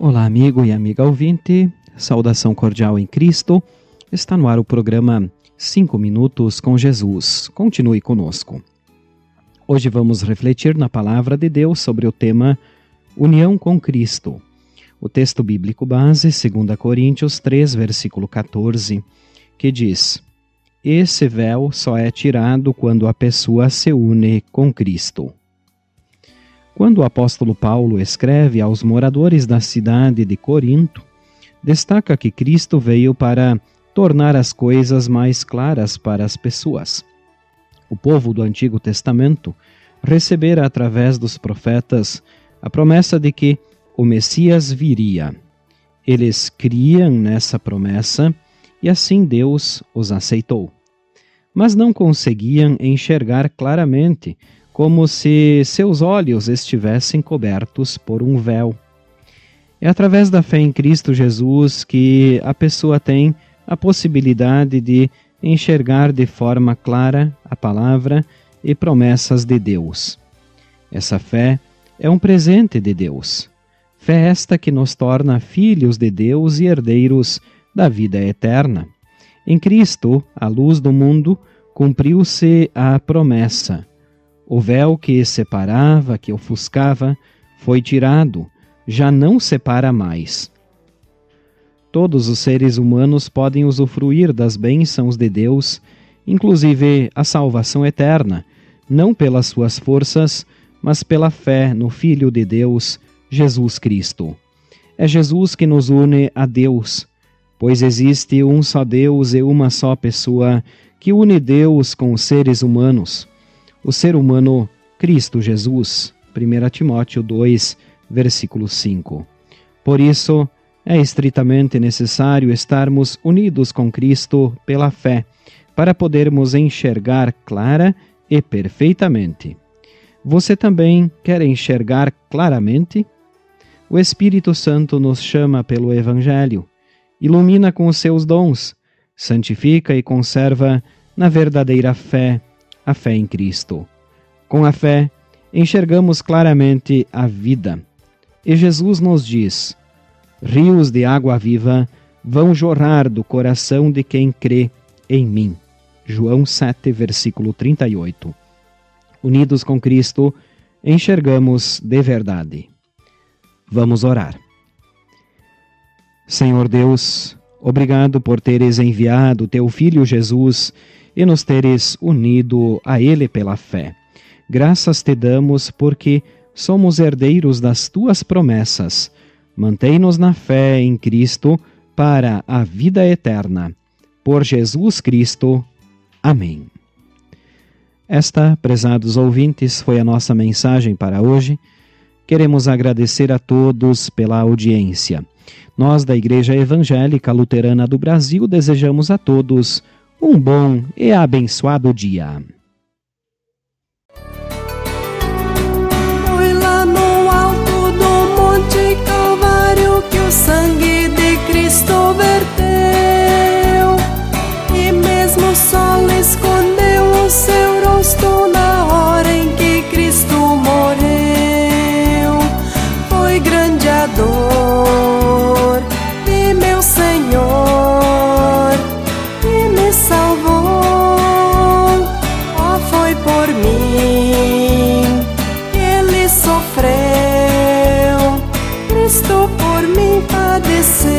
Olá, amigo e amiga ouvinte, saudação cordial em Cristo. Está no ar o programa 5 Minutos com Jesus. Continue conosco. Hoje vamos refletir na palavra de Deus sobre o tema União com Cristo. O texto bíblico base, 2 Coríntios 3, versículo 14, que diz: Esse véu só é tirado quando a pessoa se une com Cristo. Quando o apóstolo Paulo escreve aos moradores da cidade de Corinto, destaca que Cristo veio para tornar as coisas mais claras para as pessoas. O povo do Antigo Testamento recebera através dos profetas a promessa de que o Messias viria. Eles criam nessa promessa e assim Deus os aceitou. Mas não conseguiam enxergar claramente como se seus olhos estivessem cobertos por um véu. É através da fé em Cristo Jesus que a pessoa tem a possibilidade de enxergar de forma clara a palavra e promessas de Deus. Essa fé é um presente de Deus. Fé esta que nos torna filhos de Deus e herdeiros da vida eterna. Em Cristo, a luz do mundo, cumpriu-se a promessa o véu que separava, que ofuscava, foi tirado, já não separa mais. Todos os seres humanos podem usufruir das bênçãos de Deus, inclusive a salvação eterna, não pelas suas forças, mas pela fé no Filho de Deus, Jesus Cristo. É Jesus que nos une a Deus, pois existe um só Deus e uma só pessoa que une Deus com os seres humanos o ser humano Cristo Jesus. 1 Timóteo 2, versículo 5. Por isso, é estritamente necessário estarmos unidos com Cristo pela fé, para podermos enxergar clara e perfeitamente. Você também quer enxergar claramente? O Espírito Santo nos chama pelo Evangelho, ilumina com os seus dons, santifica e conserva na verdadeira fé a fé em Cristo. Com a fé, enxergamos claramente a vida. E Jesus nos diz: Rios de água viva vão jorrar do coração de quem crê em mim. João 7, versículo 38. Unidos com Cristo, enxergamos de verdade. Vamos orar. Senhor Deus, obrigado por teres enviado teu Filho Jesus e nos teres unido a Ele pela fé. Graças te damos porque somos herdeiros das tuas promessas. Mantém-nos na fé em Cristo para a vida eterna. Por Jesus Cristo. Amém. Esta, prezados ouvintes, foi a nossa mensagem para hoje. Queremos agradecer a todos pela audiência. Nós, da Igreja Evangélica Luterana do Brasil, desejamos a todos um bom e abençoado dia. Esta